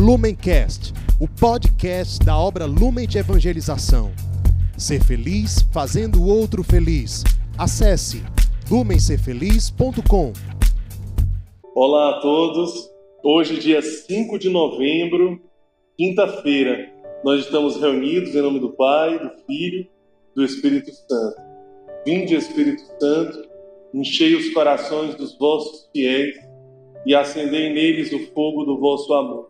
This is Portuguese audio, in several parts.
Lumencast, o podcast da obra Lumen de Evangelização. Ser feliz fazendo o outro feliz. Acesse lumencerfeliz.com. Olá a todos. Hoje, dia 5 de novembro, quinta-feira, nós estamos reunidos em nome do Pai, do Filho, do Espírito Santo. Vinde, Espírito Santo, enchei os corações dos vossos fiéis e acendei neles o fogo do vosso amor.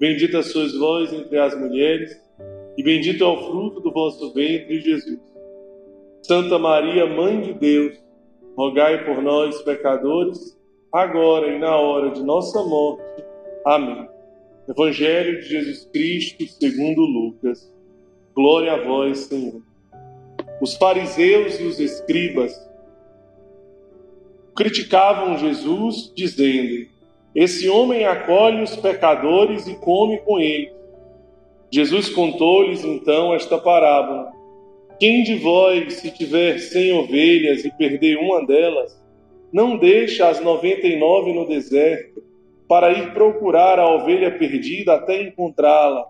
Bendita sois vós entre as mulheres, e bendito é o fruto do vosso ventre, Jesus. Santa Maria, Mãe de Deus, rogai por nós, pecadores, agora e na hora de nossa morte. Amém. Evangelho de Jesus Cristo, segundo Lucas. Glória a vós, Senhor. Os fariseus e os escribas criticavam Jesus, dizendo: Esse homem acolhe os pecadores e come com eles. Jesus contou-lhes então esta parábola: Quem de vós, se tiver cem ovelhas e perder uma delas, não deixa as noventa e nove no deserto para ir procurar a ovelha perdida até encontrá-la?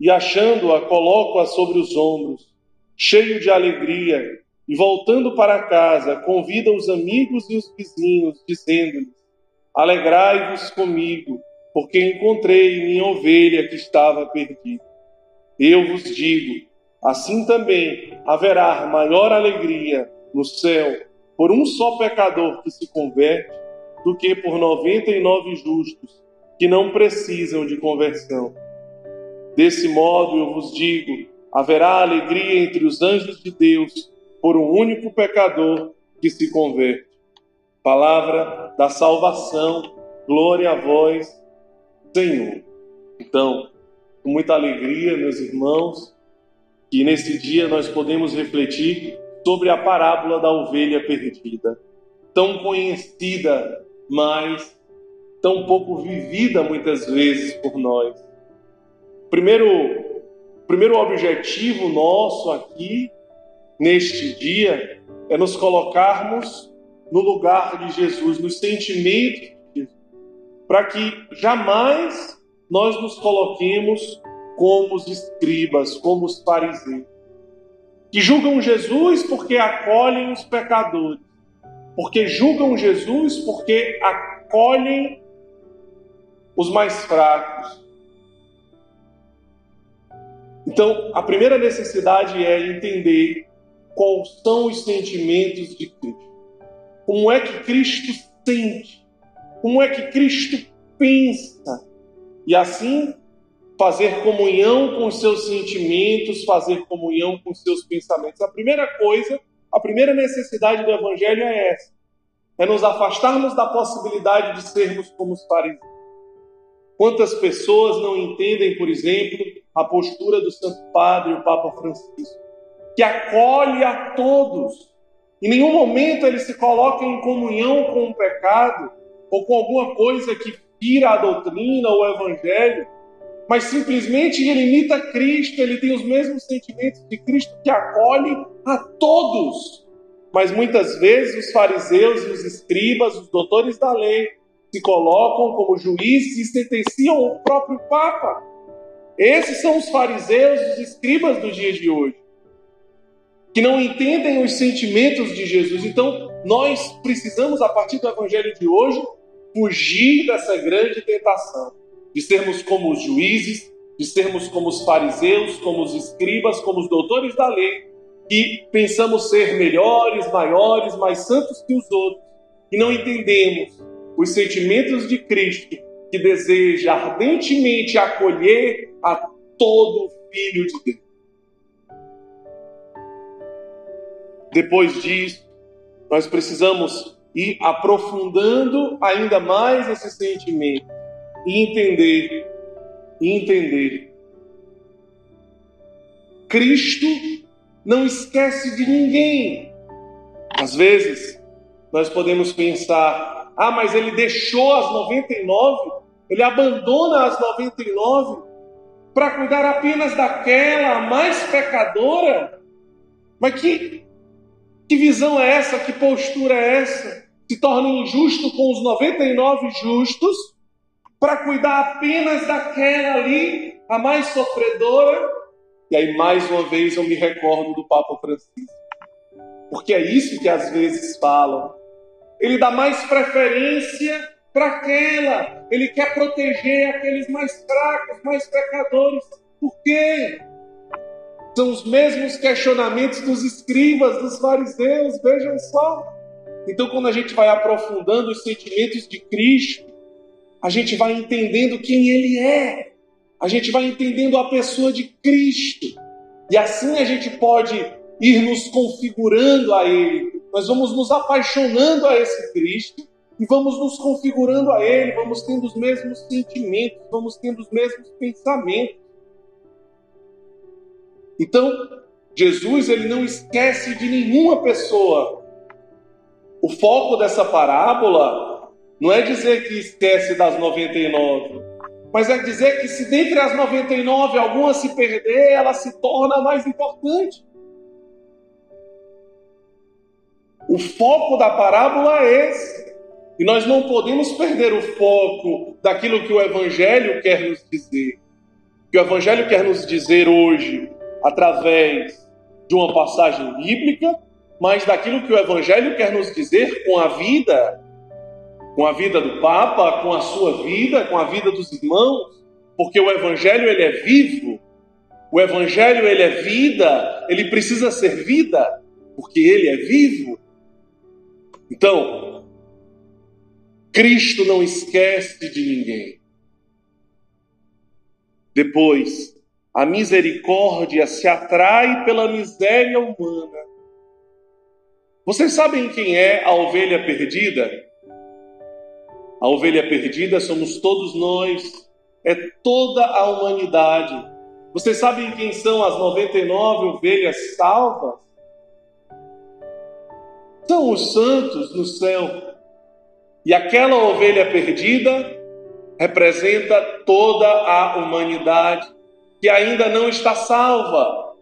E achando-a, coloca-a sobre os ombros, cheio de alegria, e voltando para casa, convida os amigos e os vizinhos, dizendo-lhes: Alegrai-vos comigo, porque encontrei minha ovelha que estava perdida. Eu vos digo: assim também haverá maior alegria no céu por um só pecador que se converte do que por noventa e nove justos que não precisam de conversão. Desse modo, eu vos digo: haverá alegria entre os anjos de Deus por um único pecador que se converte. Palavra da salvação, glória a vós, Senhor. Então, com muita alegria, meus irmãos, que nesse dia nós podemos refletir sobre a parábola da ovelha perdida, tão conhecida, mas tão pouco vivida muitas vezes por nós. Primeiro, primeiro objetivo nosso aqui neste dia é nos colocarmos no lugar de Jesus, nos sentimentos de Jesus, para que jamais nós nos coloquemos como os escribas, como os fariseus, que julgam Jesus porque acolhem os pecadores, porque julgam Jesus porque acolhem os mais fracos. Então, a primeira necessidade é entender quais são os sentimentos de Cristo. Como é que Cristo sente? Como é que Cristo pensa? E assim fazer comunhão com os seus sentimentos, fazer comunhão com os seus pensamentos. A primeira coisa, a primeira necessidade do Evangelho é essa: é nos afastarmos da possibilidade de sermos como os fariseus. Quantas pessoas não entendem, por exemplo, a postura do Santo Padre, o Papa Francisco? que acolhe a todos. Em nenhum momento ele se coloca em comunhão com o pecado ou com alguma coisa que tira a doutrina ou o evangelho, mas simplesmente ele imita Cristo, ele tem os mesmos sentimentos de Cristo que acolhe a todos. Mas muitas vezes os fariseus os escribas, os doutores da lei, se colocam como juízes e sentenciam o próprio Papa. Esses são os fariseus os escribas do dia de hoje que não entendem os sentimentos de Jesus. Então, nós precisamos, a partir do evangelho de hoje, fugir dessa grande tentação de sermos como os juízes, de sermos como os fariseus, como os escribas, como os doutores da lei, que pensamos ser melhores, maiores, mais santos que os outros, e não entendemos os sentimentos de Cristo, que deseja ardentemente acolher a todo filho de Deus. Depois disso, nós precisamos ir aprofundando ainda mais esse sentimento e entender e entender. Cristo não esquece de ninguém. Às vezes, nós podemos pensar: ah, mas ele deixou as 99, ele abandona as 99 para cuidar apenas daquela, mais pecadora? Mas que, que visão é essa? Que postura é essa? Se torna injusto com os 99 justos para cuidar apenas daquela ali, a mais sofredora? E aí, mais uma vez, eu me recordo do Papa Francisco. Porque é isso que às vezes falam. Ele dá mais preferência para aquela. Ele quer proteger aqueles mais fracos, mais pecadores. Por quê? São os mesmos questionamentos dos escribas, dos fariseus, vejam só. Então, quando a gente vai aprofundando os sentimentos de Cristo, a gente vai entendendo quem Ele é, a gente vai entendendo a pessoa de Cristo, e assim a gente pode ir nos configurando a Ele. Nós vamos nos apaixonando a esse Cristo e vamos nos configurando a Ele, vamos tendo os mesmos sentimentos, vamos tendo os mesmos pensamentos. Então, Jesus ele não esquece de nenhuma pessoa. O foco dessa parábola não é dizer que esquece das 99, mas é dizer que se dentre as 99 alguma se perder, ela se torna mais importante. O foco da parábola é esse. E nós não podemos perder o foco daquilo que o Evangelho quer nos dizer. Que o Evangelho quer nos dizer hoje, através de uma passagem bíblica, mas daquilo que o Evangelho quer nos dizer com a vida, com a vida do Papa, com a sua vida, com a vida dos irmãos, porque o Evangelho ele é vivo, o Evangelho ele é vida, ele precisa ser vida, porque ele é vivo. Então, Cristo não esquece de ninguém. Depois, a misericórdia se atrai pela miséria humana. Vocês sabem quem é a ovelha perdida? A ovelha perdida somos todos nós, é toda a humanidade. Vocês sabem quem são as 99 ovelhas salvas? São os santos no céu. E aquela ovelha perdida representa toda a humanidade que ainda não está salva,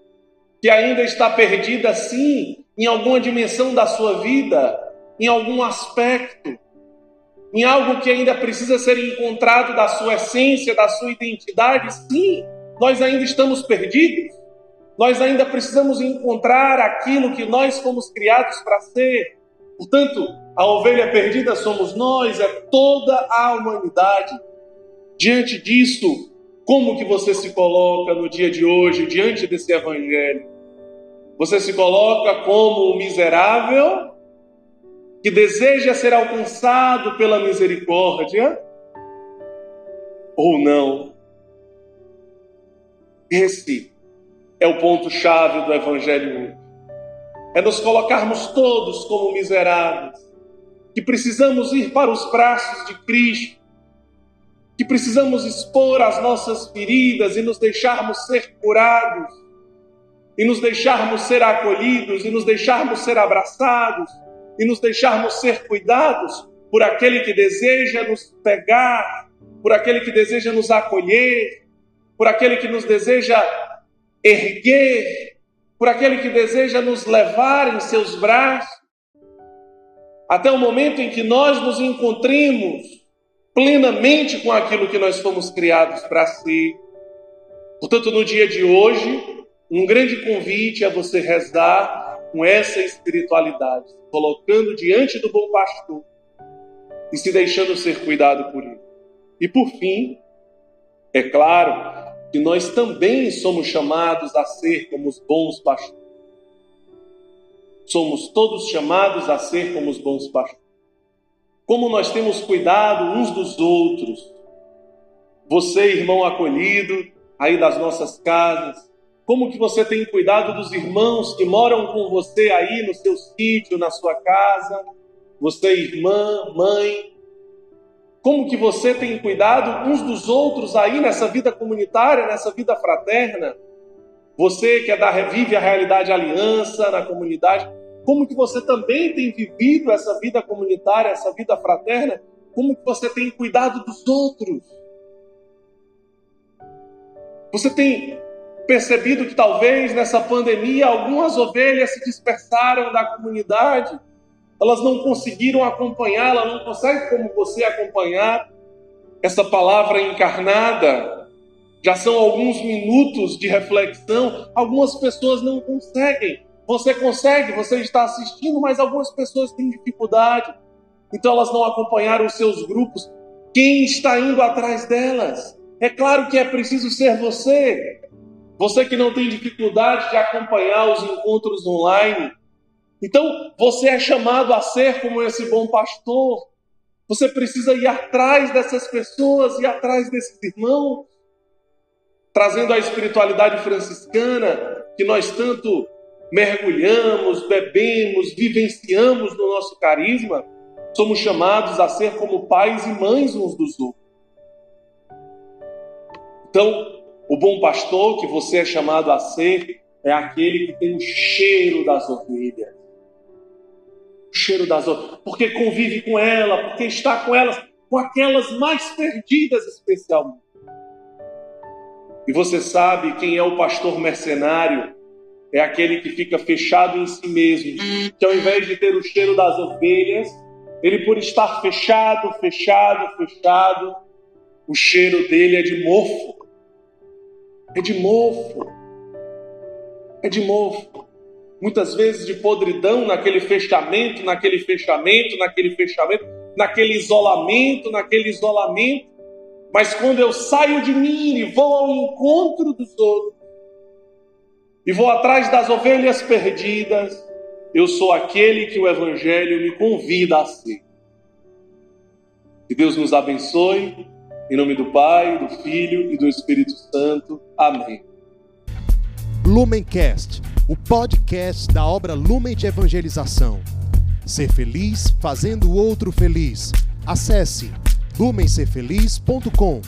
que ainda está perdida, sim, em alguma dimensão da sua vida, em algum aspecto, em algo que ainda precisa ser encontrado da sua essência, da sua identidade, sim, nós ainda estamos perdidos. Nós ainda precisamos encontrar aquilo que nós fomos criados para ser. Portanto, a ovelha perdida somos nós, é toda a humanidade. Diante disso, como que você se coloca no dia de hoje diante desse evangelho? Você se coloca como um miserável que deseja ser alcançado pela misericórdia ou não? Esse é o ponto-chave do Evangelho. É nos colocarmos todos como miseráveis, que precisamos ir para os braços de Cristo, que precisamos expor as nossas feridas e nos deixarmos ser curados, e nos deixarmos ser acolhidos, e nos deixarmos ser abraçados, e nos deixarmos ser cuidados por aquele que deseja nos pegar, por aquele que deseja nos acolher, por aquele que nos deseja erguer, por aquele que deseja nos levar em seus braços, até o momento em que nós nos encontremos plenamente com aquilo que nós fomos criados para ser. Portanto, no dia de hoje, um grande convite é você rezar com essa espiritualidade, colocando diante do bom pastor e se deixando ser cuidado por ele. E por fim, é claro que nós também somos chamados a ser como os bons pastores. Somos todos chamados a ser como os bons pastores como nós temos cuidado uns dos outros. Você, irmão acolhido, aí das nossas casas, como que você tem cuidado dos irmãos que moram com você aí no seu sítio, na sua casa? Você, irmã, mãe, Como que você tem cuidado uns dos outros aí nessa vida comunitária, nessa vida fraterna? Você que é da vive a realidade aliança na comunidade, como que você também tem vivido essa vida comunitária, essa vida fraterna? Como que você tem cuidado dos outros? Você tem percebido que talvez nessa pandemia algumas ovelhas se dispersaram da comunidade? Elas não conseguiram acompanhar, ela não consegue como você acompanhar essa palavra encarnada. Já são alguns minutos de reflexão, algumas pessoas não conseguem. Você consegue, você está assistindo, mas algumas pessoas têm dificuldade. Então elas não acompanharam os seus grupos. Quem está indo atrás delas? É claro que é preciso ser você. Você que não tem dificuldade de acompanhar os encontros online, então, você é chamado a ser como esse bom pastor. Você precisa ir atrás dessas pessoas, ir atrás desses irmãos, trazendo a espiritualidade franciscana que nós tanto mergulhamos, bebemos, vivenciamos no nosso carisma. Somos chamados a ser como pais e mães uns dos outros. Então, o bom pastor que você é chamado a ser é aquele que tem o cheiro das ovelhas o cheiro das outras, porque convive com ela, porque está com elas, com aquelas mais perdidas especialmente. E você sabe quem é o pastor mercenário? É aquele que fica fechado em si mesmo, que ao invés de ter o cheiro das ovelhas, ele por estar fechado, fechado, fechado, o cheiro dele é de mofo. É de mofo. É de mofo muitas vezes de podridão naquele fechamento, naquele fechamento, naquele fechamento, naquele isolamento, naquele isolamento. Mas quando eu saio de mim e vou ao encontro dos outros, e vou atrás das ovelhas perdidas, eu sou aquele que o Evangelho me convida a ser. Que Deus nos abençoe, em nome do Pai, do Filho e do Espírito Santo. Amém. Lumencast o podcast da obra Lumen de Evangelização. Ser feliz fazendo o outro feliz. Acesse lumencerfeliz.com.